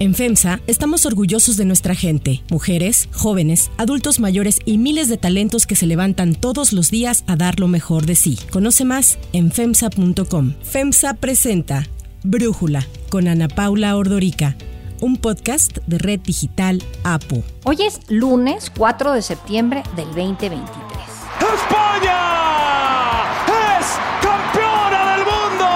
En FEMSA estamos orgullosos de nuestra gente, mujeres, jóvenes, adultos mayores y miles de talentos que se levantan todos los días a dar lo mejor de sí. Conoce más en FEMSA.com. FEMSA presenta Brújula con Ana Paula Ordorica un podcast de Red Digital APO. Hoy es lunes 4 de septiembre del 2023. ¡España! ¡Es campeona del mundo!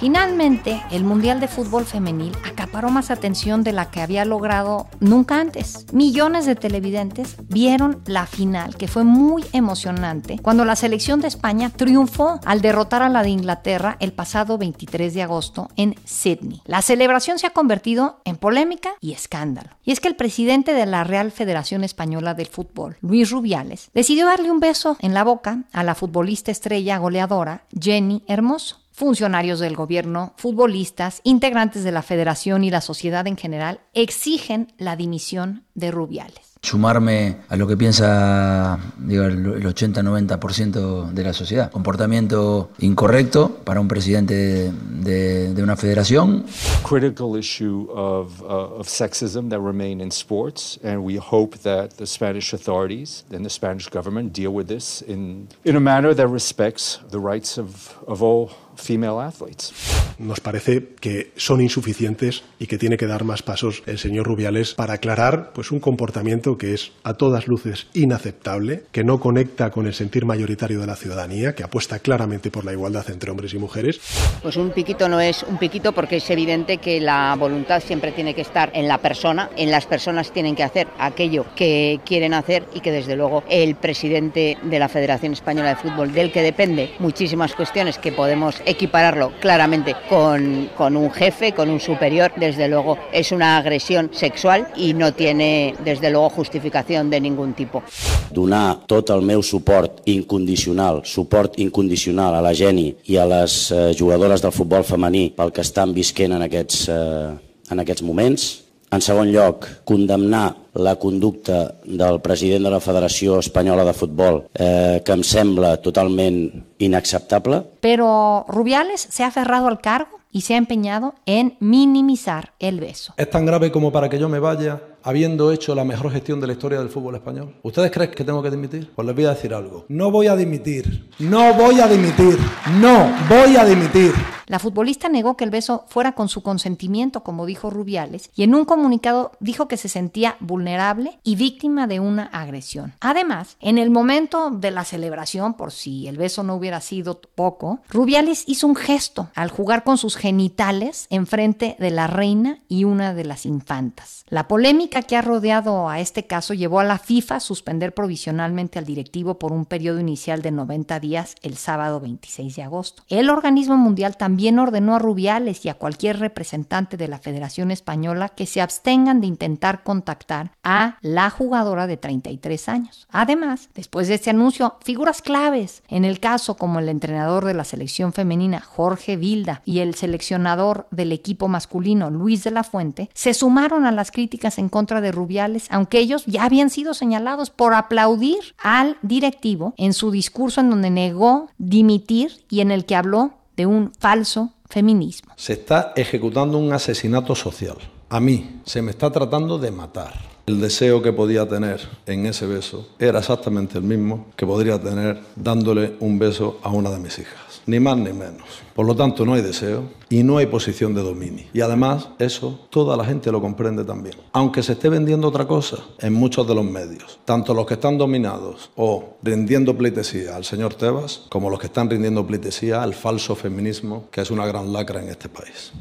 Finalmente, el Mundial de Fútbol Femenil acaparó más atención de la que había logrado nunca antes. Millones de televidentes vieron la final, que fue muy emocionante, cuando la selección de España triunfó al derrotar a la de Inglaterra el pasado 23 de agosto en Sydney. La celebración se ha convertido en polémica y escándalo. Y es que el presidente de la Real Federación Española del Fútbol, Luis Rubiales, decidió darle un beso en la boca a la futbolista estrella goleadora Jenny Hermoso funcionarios del gobierno, futbolistas, integrantes de la federación y la sociedad en general exigen la dimisión de Rubiales sumarme a lo que piensa digo, el 80-90% de la sociedad. Comportamiento incorrecto para un presidente de, de una federación. Critical issue of, uh, of sexism that remain in sports, and we hope that the Spanish authorities and the Spanish government deal with this in, in a manner that respects the rights of, of all female athletes. Nos parece que son insuficientes y que tiene que dar más pasos el señor Rubiales para aclarar pues, un comportamiento que es a todas luces inaceptable, que no conecta con el sentir mayoritario de la ciudadanía, que apuesta claramente por la igualdad entre hombres y mujeres. Pues un piquito no es un piquito porque es evidente que la voluntad siempre tiene que estar en la persona, en las personas tienen que hacer aquello que quieren hacer y que desde luego el presidente de la Federación Española de Fútbol, del que depende muchísimas cuestiones que podemos equipararlo claramente con, con un jefe, con un superior, desde luego es una agresión sexual y no tiene desde luego justificación de ningún tipo. Donar tot el meu suport incondicional, suport incondicional a la Geni i a les eh, jugadores del futbol femení pel que estan visquent en aquests, eh, en aquests moments. En segon lloc, condemnar la conducta del president de la Federació Espanyola de Futbol, eh, que em sembla totalment inaceptable. Pero Rubiales se ha aferrado al cargo y se ha empeñado en minimizar el beso. Es tan grave como para que yo me vaya habiendo hecho la mejor gestión de la historia del fútbol español. ¿Ustedes creen que tengo que dimitir? Pues les voy a decir algo. No voy a dimitir. No voy a dimitir. No voy a dimitir. La futbolista negó que el beso fuera con su consentimiento, como dijo Rubiales, y en un comunicado dijo que se sentía vulnerable y víctima de una agresión. Además, en el momento de la celebración, por si el beso no hubiera sido poco, Rubiales hizo un gesto al jugar con sus genitales enfrente de la reina y una de las infantas. La polémica que ha rodeado a este caso llevó a la FIFA a suspender provisionalmente al directivo por un periodo inicial de 90 días el sábado 26 de agosto. El organismo mundial también ordenó a Rubiales y a cualquier representante de la Federación Española que se abstengan de intentar contactar a la jugadora de 33 años. Además, después de este anuncio, figuras claves en el caso como el entrenador de la selección femenina Jorge Vilda y el seleccionador del equipo masculino Luis de la Fuente se sumaron a las críticas en contra de Rubiales, aunque ellos ya habían sido señalados por aplaudir al directivo en su discurso en donde negó dimitir y en el que habló de un falso feminismo. Se está ejecutando un asesinato social. A mí se me está tratando de matar. El deseo que podía tener en ese beso era exactamente el mismo que podría tener dándole un beso a una de mis hijas ni más ni menos. Por lo tanto, no hay deseo y no hay posición de dominio. Y además, eso toda la gente lo comprende también. Aunque se esté vendiendo otra cosa en muchos de los medios, tanto los que están dominados o rindiendo pleitesía al señor Tebas, como los que están rindiendo pleitesía al falso feminismo, que es una gran lacra en este país.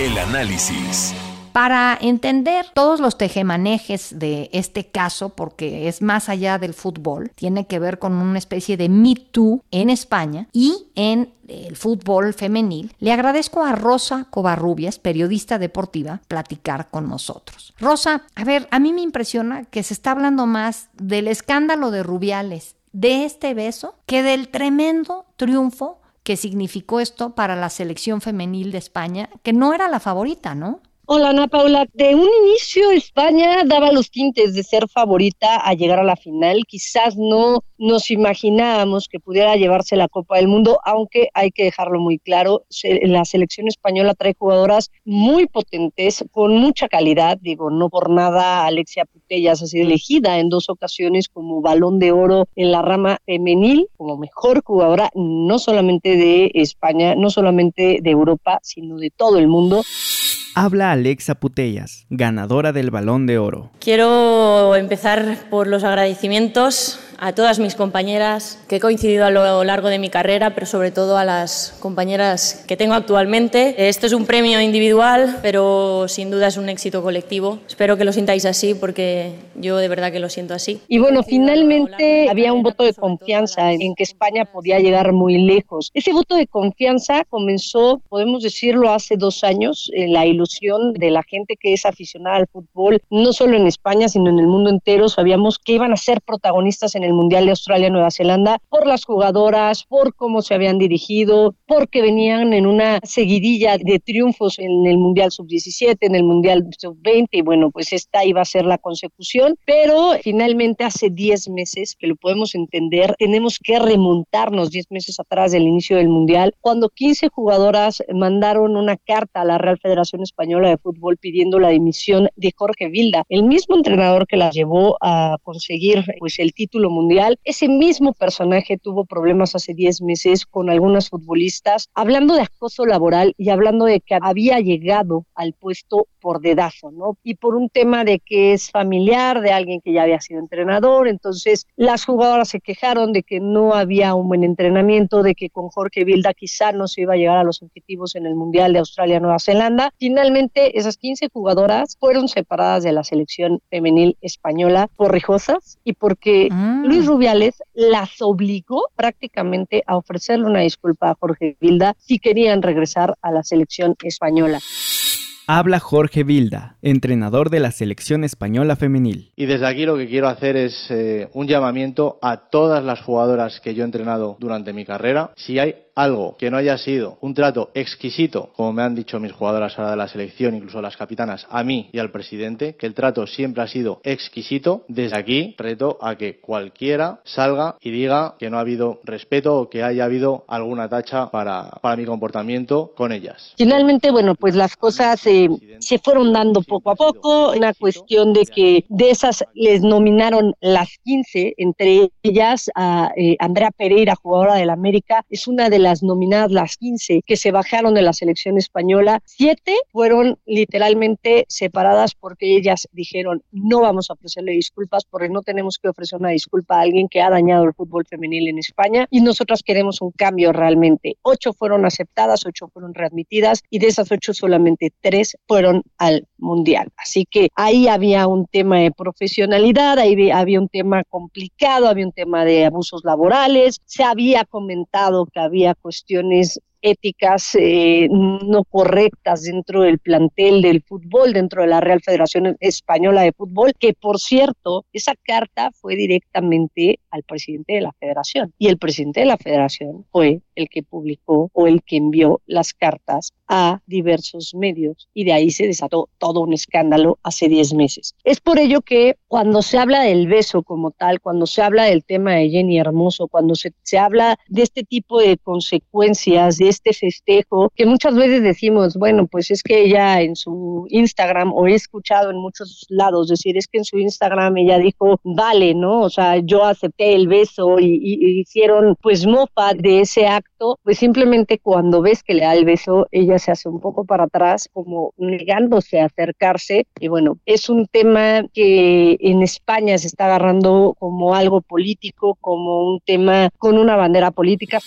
El análisis. Para entender todos los tejemanejes de este caso, porque es más allá del fútbol, tiene que ver con una especie de Me Too en España y en el fútbol femenil, le agradezco a Rosa Covarrubias, periodista deportiva, platicar con nosotros. Rosa, a ver, a mí me impresiona que se está hablando más del escándalo de Rubiales, de este beso, que del tremendo triunfo que significó esto para la selección femenil de España, que no era la favorita, ¿no? Hola Ana Paula, de un inicio España daba los tintes de ser favorita a llegar a la final, quizás no nos imaginábamos que pudiera llevarse la Copa del Mundo, aunque hay que dejarlo muy claro, la selección española trae jugadoras muy potentes, con mucha calidad, digo, no por nada Alexia Putellas ha sido elegida en dos ocasiones como balón de oro en la rama femenil, como mejor jugadora, no solamente de España, no solamente de Europa, sino de todo el mundo. Habla Alexa Putellas, ganadora del Balón de Oro. Quiero empezar por los agradecimientos a todas mis compañeras que he coincidido a lo largo de mi carrera, pero sobre todo a las compañeras que tengo actualmente. Esto es un premio individual, pero sin duda es un éxito colectivo. Espero que lo sintáis así porque yo de verdad que lo siento así. Y bueno, finalmente había un voto de confianza en que España podía llegar muy lejos. Ese voto de confianza comenzó, podemos decirlo, hace dos años, en la ilusión de la gente que es aficionada al fútbol, no solo en España, sino en el mundo entero. Sabíamos que iban a ser protagonistas en el Mundial de Australia-Nueva Zelanda por las jugadoras, por cómo se habían dirigido, porque venían en una seguidilla de triunfos en el Mundial Sub-17, en el Mundial Sub-20, y bueno, pues esta iba a ser la consecución, pero finalmente hace 10 meses, que lo podemos entender, tenemos que remontarnos 10 meses atrás del inicio del Mundial, cuando 15 jugadoras mandaron una carta a la Real Federación Española de Fútbol pidiendo la dimisión de Jorge Vilda, el mismo entrenador que las llevó a conseguir pues el título mundial. Ese mismo personaje tuvo problemas hace 10 meses con algunas futbolistas, hablando de acoso laboral y hablando de que había llegado al puesto por dedazo, ¿no? Y por un tema de que es familiar de alguien que ya había sido entrenador, entonces las jugadoras se quejaron de que no había un buen entrenamiento, de que con Jorge Vilda quizá no se iba a llegar a los objetivos en el Mundial de Australia-Nueva Zelanda. Finalmente, esas 15 jugadoras fueron separadas de la selección femenil española por rijosas y porque mm. Luis Rubiales las obligó prácticamente a ofrecerle una disculpa a Jorge Vilda si querían regresar a la selección española. Habla Jorge Vilda, entrenador de la selección española femenil. Y desde aquí lo que quiero hacer es eh, un llamamiento a todas las jugadoras que yo he entrenado durante mi carrera. Si hay algo que no haya sido un trato exquisito, como me han dicho mis jugadoras ahora de la selección, incluso las capitanas, a mí y al presidente, que el trato siempre ha sido exquisito, desde aquí reto a que cualquiera salga y diga que no ha habido respeto o que haya habido alguna tacha para, para mi comportamiento con ellas. Finalmente, bueno, pues las cosas eh, se fueron dando poco a poco, una cuestión de que de esas les nominaron las 15, entre ellas a eh, Andrea Pereira, jugadora del América, es una de las nominadas, las 15 que se bajaron de la selección española, siete fueron literalmente separadas porque ellas dijeron no vamos a ofrecerle disculpas porque no tenemos que ofrecer una disculpa a alguien que ha dañado el fútbol femenil en España y nosotras queremos un cambio realmente. Ocho fueron aceptadas, ocho fueron readmitidas y de esas ocho solamente tres fueron al mundial. Así que ahí había un tema de profesionalidad, ahí había un tema complicado, había un tema de abusos laborales, se había comentado que había cuestiones éticas eh, no correctas dentro del plantel del fútbol, dentro de la Real Federación Española de Fútbol, que por cierto, esa carta fue directamente al presidente de la federación y el presidente de la federación fue el que publicó o el que envió las cartas a diversos medios y de ahí se desató todo un escándalo hace 10 meses. Es por ello que cuando se habla del beso como tal, cuando se habla del tema de Jenny Hermoso, cuando se, se habla de este tipo de consecuencias, de este festejo, que muchas veces decimos, bueno, pues es que ella en su Instagram, o he escuchado en muchos lados decir, es que en su Instagram ella dijo, vale, ¿no? O sea, yo acepté el beso y, y hicieron pues mofa de ese acto, pues simplemente cuando ves que le da el beso, ella se hace un poco para atrás, como negándose a acercarse. Y bueno, es un tema que en España se está agarrando como algo político, como un tema con una bandera política.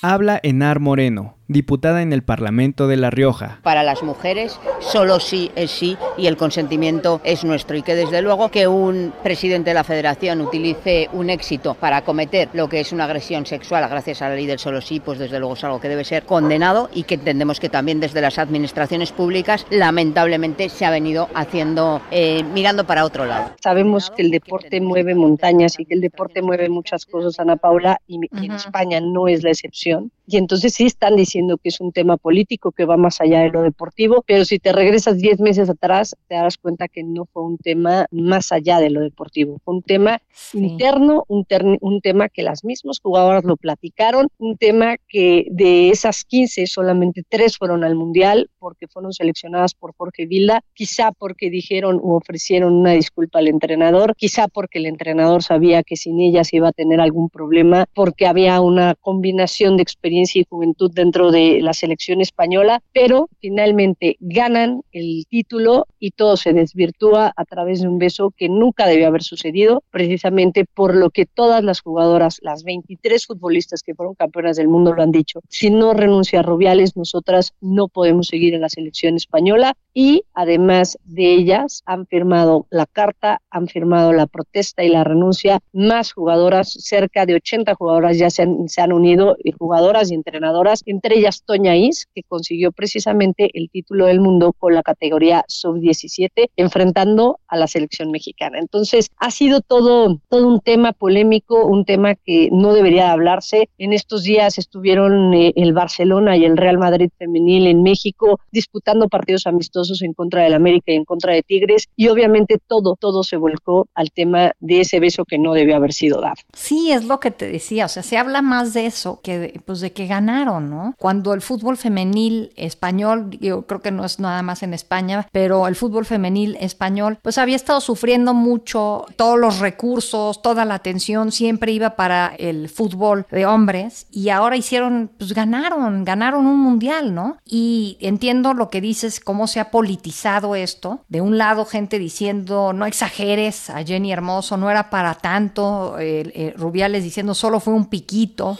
Habla Enar Moreno, diputada en el Parlamento de La Rioja. Para las mujeres solo sí es sí y el consentimiento es nuestro y que desde luego que un presidente de la federación utilice un éxito para cometer lo que es una agresión sexual gracias a la ley del solo sí, pues desde luego es algo que debe ser condenado y que entendemos que también desde las administraciones públicas lamentablemente se ha venido haciendo eh, mirando para otro lado. Sabemos que el deporte mueve montañas y que el deporte mueve muchas cosas, Ana Paula, y, en España no es la excepción y entonces sí están diciendo que es un tema político que va más allá de lo deportivo, pero si te regresas 10 meses atrás, te darás cuenta que no fue un tema más allá de lo deportivo, fue un tema interno, un, un tema que las mismas jugadoras lo platicaron, un tema que de esas 15 solamente tres fueron al Mundial porque fueron seleccionadas por Jorge Vilda, quizá porque dijeron o ofrecieron una disculpa al entrenador, quizá porque el entrenador sabía que sin ellas iba a tener algún problema, porque había una combinación de y juventud dentro de la selección española, pero finalmente ganan el título y todo se desvirtúa a través de un beso que nunca debió haber sucedido, precisamente por lo que todas las jugadoras, las 23 futbolistas que fueron campeonas del mundo lo han dicho. Si no renuncia a Rubiales, nosotras no podemos seguir en la selección española y además de ellas han firmado la carta, han firmado la protesta y la renuncia. Más jugadoras, cerca de 80 jugadoras ya se han, unido, y jugadoras y entrenadoras, entre ellas Toña Is, que consiguió precisamente el título del mundo con la categoría sub-17, enfrentando a la selección mexicana. Entonces, ha sido todo, todo un tema polémico, un tema que no debería hablarse. En estos días estuvieron eh, el Barcelona y el Real Madrid femenil en México disputando partidos amistosos en contra del América y en contra de Tigres y obviamente todo, todo se volcó al tema de ese beso que no debió haber sido dado. Sí, es lo que te decía, o sea, se habla más de eso que de, pues de que ganaron, ¿no? Cuando el fútbol femenil español, yo creo que no es nada más en España, pero el fútbol femenil español pues había estado sufriendo mucho, todos los recursos, toda la atención siempre iba para el fútbol de hombres y ahora hicieron, pues ganaron, ganaron un mundial, ¿no? Y entiendo lo que dices, cómo se ha politizado esto. De un lado, gente diciendo, no exageres a Jenny Hermoso, no era para tanto. Eh, Rubiales diciendo, solo fue un piquito.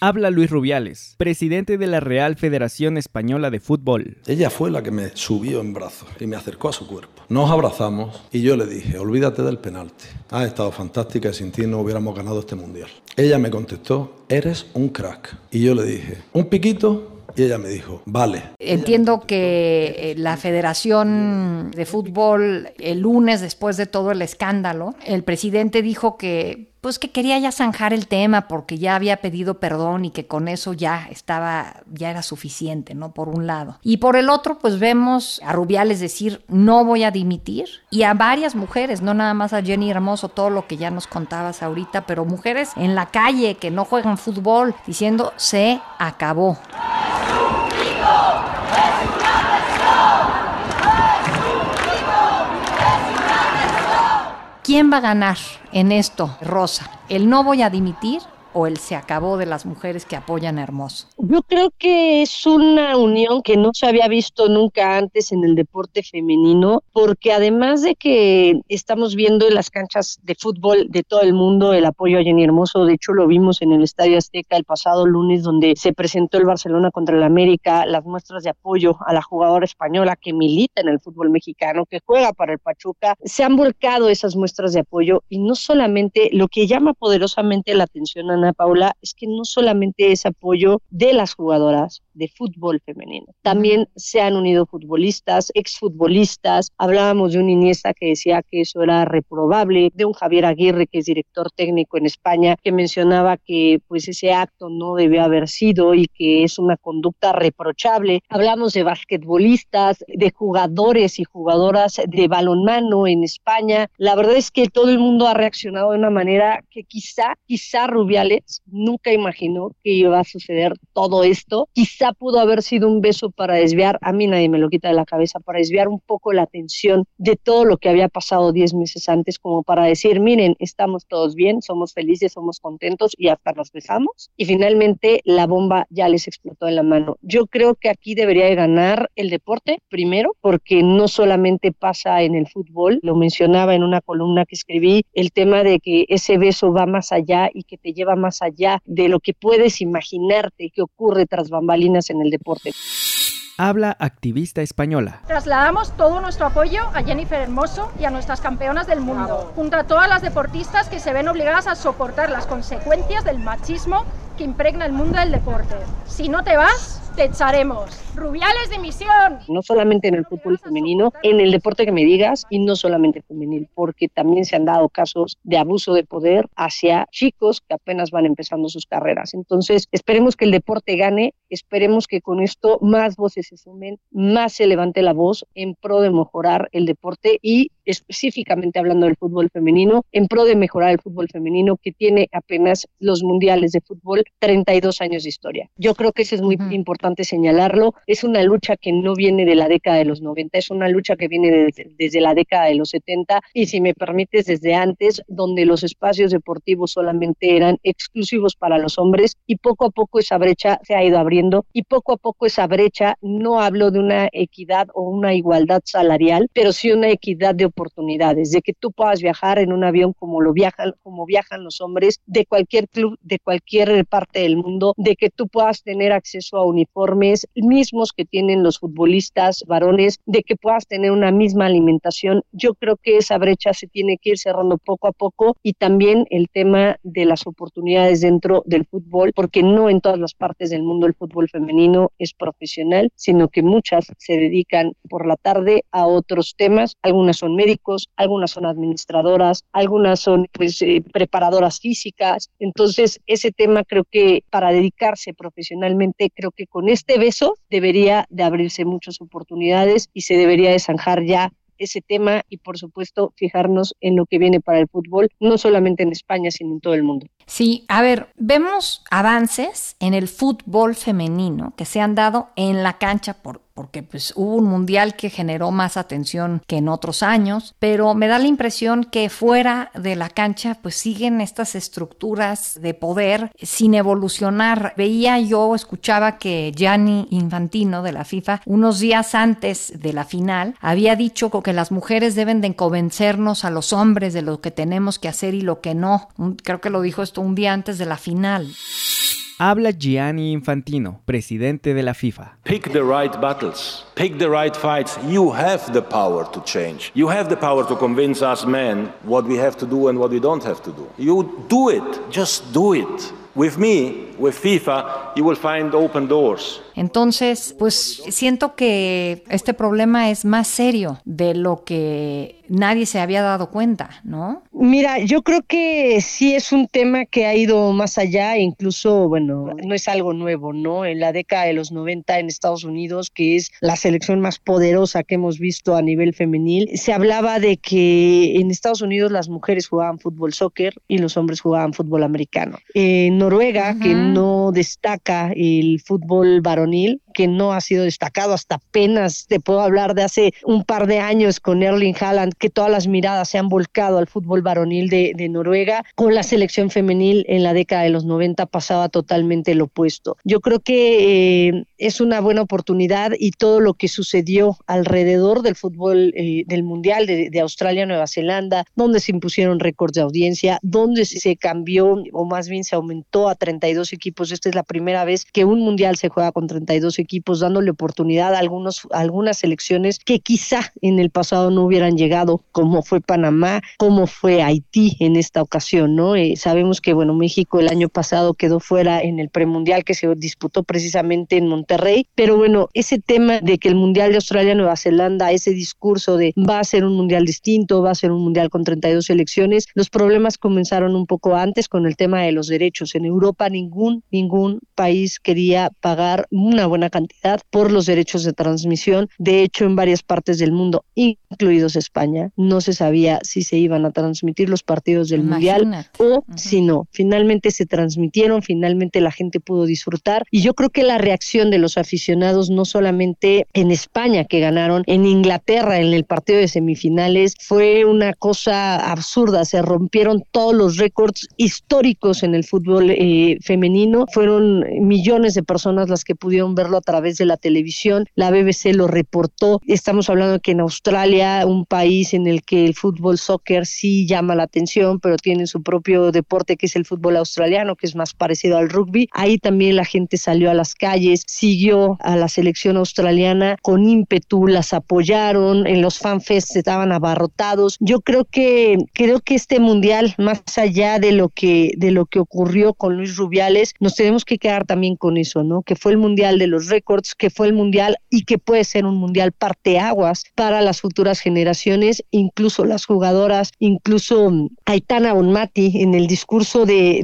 Habla Luis Rubiales, presidente de la Real Federación Española de Fútbol. Ella fue la que me subió en brazos y me acercó a su cuerpo. Nos abrazamos y yo le dije, olvídate del penalti. Ha estado fantástica y sin ti no hubiéramos ganado este mundial. Ella me contestó, eres un crack. Y yo le dije, un piquito y ella me dijo, vale. Entiendo que eh, la Federación de Fútbol, el lunes, después de todo el escándalo, el presidente dijo que pues que quería ya zanjar el tema porque ya había pedido perdón y que con eso ya estaba, ya era suficiente, ¿no? Por un lado. Y por el otro, pues vemos a Rubiales decir, no voy a dimitir, y a varias mujeres, no nada más a Jenny Hermoso, todo lo que ya nos contabas ahorita, pero mujeres en la calle que no juegan fútbol, diciendo, se acabó. ¿Quién va a ganar en esto, Rosa? ¿El no voy a dimitir o el se acabó de las mujeres que apoyan a Hermoso? Yo creo que es una unión que no se había visto nunca antes en el deporte femenino, porque además de que estamos viendo en las canchas de fútbol de todo el mundo el apoyo a Jenny Hermoso, de hecho lo vimos en el Estadio Azteca el pasado lunes donde se presentó el Barcelona contra el América, las muestras de apoyo a la jugadora española que milita en el fútbol mexicano, que juega para el Pachuca, se han volcado esas muestras de apoyo y no solamente lo que llama poderosamente la atención a Paula, es que no solamente es apoyo de las jugadoras de fútbol femenino, también se han unido futbolistas, exfutbolistas, hablábamos de un Iniesta que decía que eso era reprobable, de un Javier Aguirre que es director técnico en España, que mencionaba que pues ese acto no debe haber sido y que es una conducta reprochable. Hablamos de basquetbolistas, de jugadores y jugadoras de balonmano en España. La verdad es que todo el mundo ha reaccionado de una manera que quizá, quizá Rubiales nunca imaginó que iba a suceder todo esto. Quizá pudo haber sido un beso para desviar, a mí nadie me lo quita de la cabeza, para desviar un poco la atención de todo lo que había pasado 10 meses antes, como para decir, miren, estamos todos bien, somos felices, somos contentos y hasta nos besamos. Y finalmente la bomba ya les explotó en la mano. Yo creo que aquí debería de ganar el deporte, primero, porque no solamente pasa en el fútbol, lo mencionaba en una columna que escribí, el tema de que ese beso va más allá y que te lleva más allá de lo que puedes imaginarte que ocurre tras bambalinas en el deporte. Habla activista española. Trasladamos todo nuestro apoyo a Jennifer Hermoso y a nuestras campeonas del mundo, junto a todas las deportistas que se ven obligadas a soportar las consecuencias del machismo que impregna el mundo del deporte. Si no te vas, te echaremos. Rubiales de misión. No solamente en el fútbol femenino, en el deporte que me digas y no solamente femenil, porque también se han dado casos de abuso de poder hacia chicos que apenas van empezando sus carreras. Entonces, esperemos que el deporte gane, esperemos que con esto más voces se sumen, más se levante la voz en pro de mejorar el deporte y específicamente hablando del fútbol femenino, en pro de mejorar el fútbol femenino que tiene apenas los mundiales de fútbol 32 años de historia. Yo creo que eso es muy importante señalarlo. Es una lucha que no viene de la década de los 90, es una lucha que viene desde, desde la década de los 70 y si me permites desde antes, donde los espacios deportivos solamente eran exclusivos para los hombres y poco a poco esa brecha se ha ido abriendo y poco a poco esa brecha, no hablo de una equidad o una igualdad salarial, pero sí una equidad de oportunidades, de que tú puedas viajar en un avión como lo viajan, como viajan los hombres de cualquier club, de cualquier parte del mundo, de que tú puedas tener acceso a uniformes mismos que tienen los futbolistas varones, de que puedas tener una misma alimentación. Yo creo que esa brecha se tiene que ir cerrando poco a poco y también el tema de las oportunidades dentro del fútbol, porque no en todas las partes del mundo el fútbol femenino es profesional, sino que muchas se dedican por la tarde a otros temas, algunas son médicos, algunas son administradoras, algunas son pues eh, preparadoras físicas. Entonces, ese tema creo que para dedicarse profesionalmente, creo que con este beso debería de abrirse muchas oportunidades y se debería de zanjar ya ese tema y por supuesto fijarnos en lo que viene para el fútbol, no solamente en España, sino en todo el mundo. Sí, a ver, vemos avances en el fútbol femenino que se han dado en la cancha por porque pues hubo un mundial que generó más atención que en otros años, pero me da la impresión que fuera de la cancha pues siguen estas estructuras de poder sin evolucionar. Veía yo, escuchaba que Gianni Infantino de la FIFA unos días antes de la final había dicho que las mujeres deben de convencernos a los hombres de lo que tenemos que hacer y lo que no. Creo que lo dijo esto un día antes de la final. Habla Gianni Infantino, presidente de la FIFA. Pick the right battles. Pick the right fights. You have the power to change. You have the power to convince us men what we have to do and what we don't have to do. You do it. Just do it. With me, with FIFA, you will find open doors. Entonces, pues siento que este problema es más serio de lo que nadie se había dado cuenta, ¿no? Mira, yo creo que sí es un tema que ha ido más allá, incluso, bueno, no es algo nuevo, ¿no? En la década de los 90 en Estados Unidos, que es la selección más poderosa que hemos visto a nivel femenil, se hablaba de que en Estados Unidos las mujeres jugaban fútbol soccer y los hombres jugaban fútbol americano. En Noruega, que no destaca el fútbol varonil, varonil que no ha sido destacado hasta apenas, te puedo hablar de hace un par de años con Erling Haaland, que todas las miradas se han volcado al fútbol varonil de, Noruega, con la selección femenil en la década de los 90 pasaba totalmente lo opuesto. Yo creo que eh, es una buena oportunidad y todo lo que sucedió alrededor del fútbol eh, del Mundial de, de Australia, Nueva Zelanda, donde se impusieron récords de audiencia, donde se cambió o más bien se aumentó a 32 equipos. Esta es la primera vez que un Mundial se juega con 32 equipos, dándole oportunidad a, algunos, algunas selecciones que quizá en el pasado no hubieran llegado, como fue Panamá, como fue Haití en esta ocasión, ¿no? Eh, sabemos que, bueno, México el año pasado quedó fuera en el premundial que se disputó precisamente en Monterrey, pero bueno, ese tema de que el Mundial de Australia-Nueva Zelanda, ese discurso de va a ser un Mundial distinto, va a ser un Mundial con 32 selecciones, los problemas comenzaron un poco antes con el tema de los derechos. En Europa ningún, ningún país quería pagar una buena cantidad por los derechos de transmisión. De hecho, en varias partes del mundo, incluidos España, no se sabía si se iban a transmitir los partidos del Mundial o si no. Finalmente se transmitieron, finalmente la gente pudo disfrutar y yo creo que la reacción de los aficionados, no solamente en España que ganaron, en Inglaterra en el partido de semifinales, fue una cosa absurda. Se rompieron todos los récords históricos en el fútbol eh, femenino. Fueron millones de personas las que pudieron verlo a través de la televisión. La BBC lo reportó. Estamos hablando que en Australia, un país en el que el fútbol soccer sí llama la atención, pero tiene su propio deporte que es el fútbol australiano, que es más parecido al rugby. Ahí también la gente salió a las calles, siguió a la selección australiana con ímpetu, las apoyaron, en los fanfests estaban abarrotados. Yo creo que creo que este mundial, más allá de lo que de lo que ocurrió con Luis Rubiales, nos tenemos que quedar también con eso, ¿no? Que fue el mundial de los récords que fue el mundial y que puede ser un mundial parteaguas para las futuras generaciones, incluso las jugadoras, incluso Aitana Bonmati en el discurso de,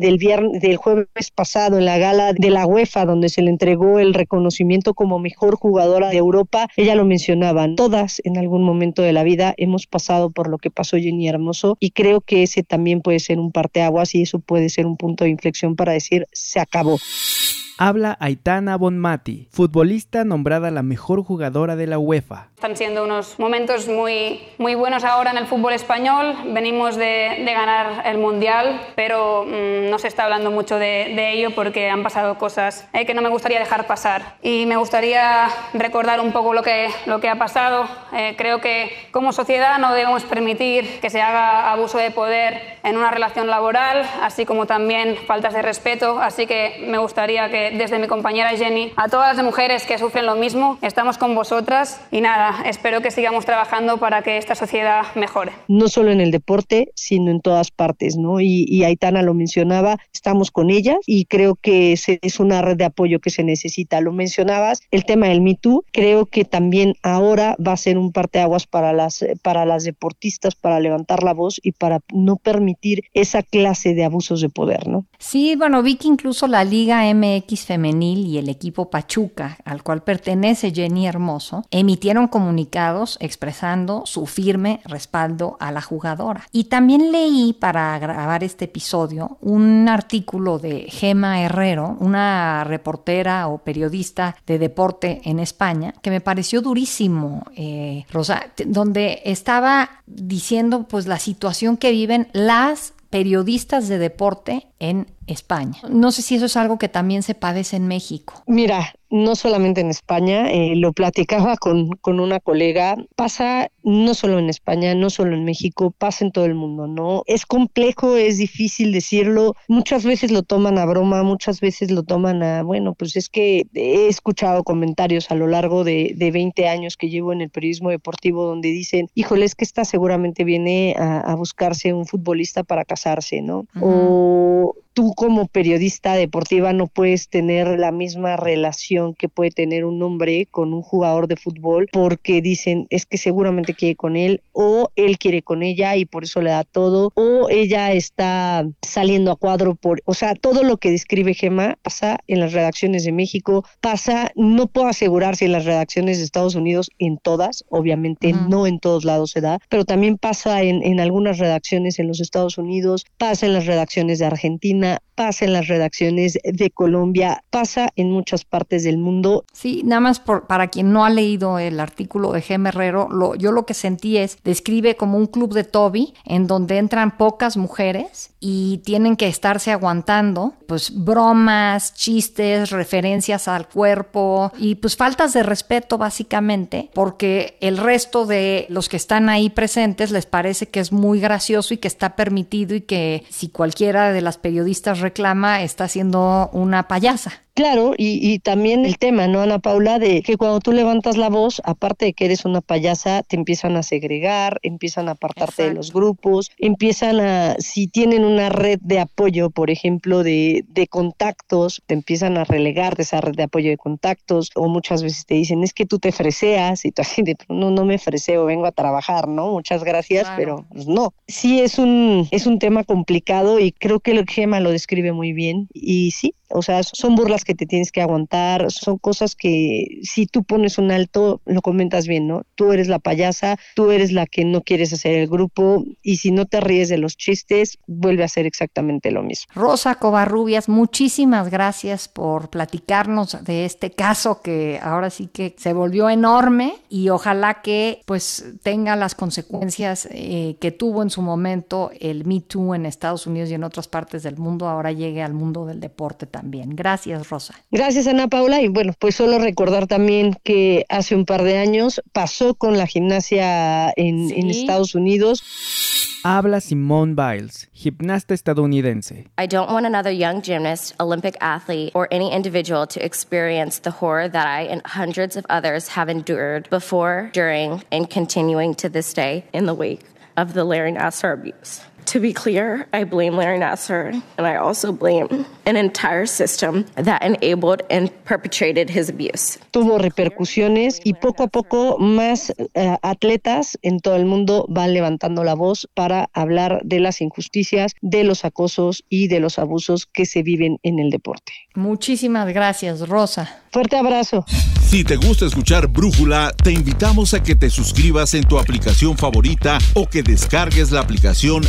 del viernes, del jueves pasado en la gala de la UEFA donde se le entregó el reconocimiento como mejor jugadora de Europa, ella lo mencionaba, todas en algún momento de la vida hemos pasado por lo que pasó Jenny Hermoso y creo que ese también puede ser un parteaguas y eso puede ser un punto de inflexión para decir se acabó habla Aitana Bonmati, futbolista nombrada la mejor jugadora de la UEFA. Están siendo unos momentos muy, muy buenos ahora en el fútbol español. Venimos de, de ganar el Mundial, pero mmm, no se está hablando mucho de, de, ello porque han pasado cosas eh, que no me gustaría dejar pasar. Y me gustaría recordar un poco lo que, lo que ha pasado. Eh, creo que como sociedad no debemos permitir que se haga abuso de poder en una relación laboral, así como también faltas de respeto. Así que me gustaría que desde mi compañera Jenny, a todas las mujeres que sufren lo mismo, estamos con vosotras y nada, espero que sigamos trabajando para que esta sociedad mejore. No solo en el deporte, sino en todas partes, ¿no? Y, y Aitana lo mencionaba, estamos con ellas y creo que es una red de apoyo que se necesita. Lo mencionabas, el tema del Me Too, creo que también ahora va a ser un parteaguas para las, para las deportistas, para levantar la voz y para no permitir esa clase de abusos de poder, ¿no? Sí, bueno, vi que incluso la Liga MX femenil y el equipo Pachuca, al cual pertenece Jenny Hermoso, emitieron comunicados expresando su firme respaldo a la jugadora. Y también leí para grabar este episodio un artículo de Gema Herrero, una reportera o periodista de deporte en España, que me pareció durísimo, eh, Rosa, donde estaba diciendo pues la situación que viven las periodistas de deporte en España. No sé si eso es algo que también se padece en México. Mira, no solamente en España, eh, lo platicaba con, con, una colega, pasa no solo en España, no solo en México, pasa en todo el mundo, ¿no? Es complejo, es difícil decirlo, muchas veces lo toman a broma, muchas veces lo toman a, bueno, pues es que he escuchado comentarios a lo largo de, de 20 años que llevo en el periodismo deportivo donde dicen, híjole, es que esta seguramente viene a, a buscarse un futbolista para casarse, ¿no? O tú como periodista deportiva no puedes tener la misma relación que puede tener un hombre con un jugador de fútbol porque dicen es que seguramente quiere con él o él quiere con ella y por eso le da todo o ella está saliendo a cuadro por, o sea, todo lo que describe Gema pasa en las redacciones de México, pasa, no puedo asegurar si en las redacciones de Estados Unidos, en todas, obviamente uh -huh. no en todos lados se da, pero también pasa en, en algunas redacciones en los Estados Unidos, pasa en las redacciones de Argentina, pasa en las redacciones de Colombia, pasa en muchas partes mundo. Sí, nada más por, para quien no ha leído el artículo de Gem Herrero, yo lo que sentí es, describe como un club de Toby en donde entran pocas mujeres y tienen que estarse aguantando, pues bromas, chistes, referencias al cuerpo y pues faltas de respeto básicamente, porque el resto de los que están ahí presentes les parece que es muy gracioso y que está permitido y que si cualquiera de las periodistas reclama está siendo una payasa. Claro, y, y, también el tema, ¿no, Ana Paula? De que cuando tú levantas la voz, aparte de que eres una payasa, te empiezan a segregar, empiezan a apartarte Exacto. de los grupos, empiezan a, si tienen una red de apoyo, por ejemplo, de, de contactos, te empiezan a relegar de esa red de apoyo de contactos, o muchas veces te dicen, es que tú te freseas, y tú así de, no, no me freseo, vengo a trabajar, ¿no? Muchas gracias, claro. pero pues, no. Sí es un, es un tema complicado y creo que el Gema lo describe muy bien, y sí, o sea, son burlas que te tienes que aguantar, son cosas que si tú pones un alto, lo comentas bien, ¿no? Tú eres la payasa, tú eres la que no quieres hacer el grupo y si no te ríes de los chistes, vuelve a ser exactamente lo mismo. Rosa Covarrubias, muchísimas gracias por platicarnos de este caso que ahora sí que se volvió enorme y ojalá que pues tenga las consecuencias eh, que tuvo en su momento el Me Too en Estados Unidos y en otras partes del mundo, ahora llegue al mundo del deporte también. Gracias, Rosa. Gracias, Ana Paula. Y bueno, pues solo recordar también que hace un par de años pasó con la gimnasia en, ¿Sí? en Estados Unidos. Habla Simone Biles, gimnasta estadounidense. I don't want another young gymnast, Olympic athlete, or any individual to experience the horror that I and hundreds of others have endured before, during, and continuing to this day in the wake of the Larry Nassar abuse. To be clear, I blame Larry Nasser and I also blame an entire system that enabled and perpetrated his abuse. Tuvo repercusiones y poco a poco más uh, atletas en todo el mundo van levantando la voz para hablar de las injusticias, de los acosos y de los abusos que se viven en el deporte. Muchísimas gracias, Rosa. Fuerte abrazo. Si te gusta escuchar Brújula, te invitamos a que te suscribas en tu aplicación favorita o que descargues la aplicación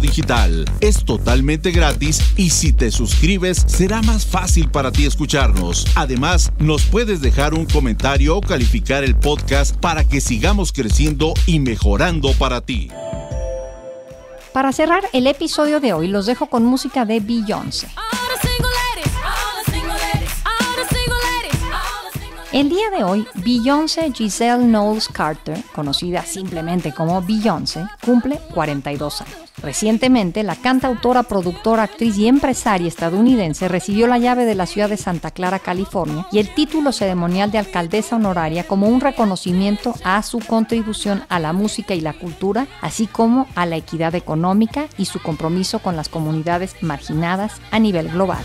Digital. Es totalmente gratis y si te suscribes será más fácil para ti escucharnos. Además, nos puedes dejar un comentario o calificar el podcast para que sigamos creciendo y mejorando para ti. Para cerrar el episodio de hoy, los dejo con música de Beyoncé. El día de hoy, Beyoncé Giselle Knowles Carter, conocida simplemente como Beyoncé, cumple 42 años. Recientemente, la cantautora, productora, actriz y empresaria estadounidense recibió la llave de la ciudad de Santa Clara, California, y el título ceremonial de alcaldesa honoraria como un reconocimiento a su contribución a la música y la cultura, así como a la equidad económica y su compromiso con las comunidades marginadas a nivel global.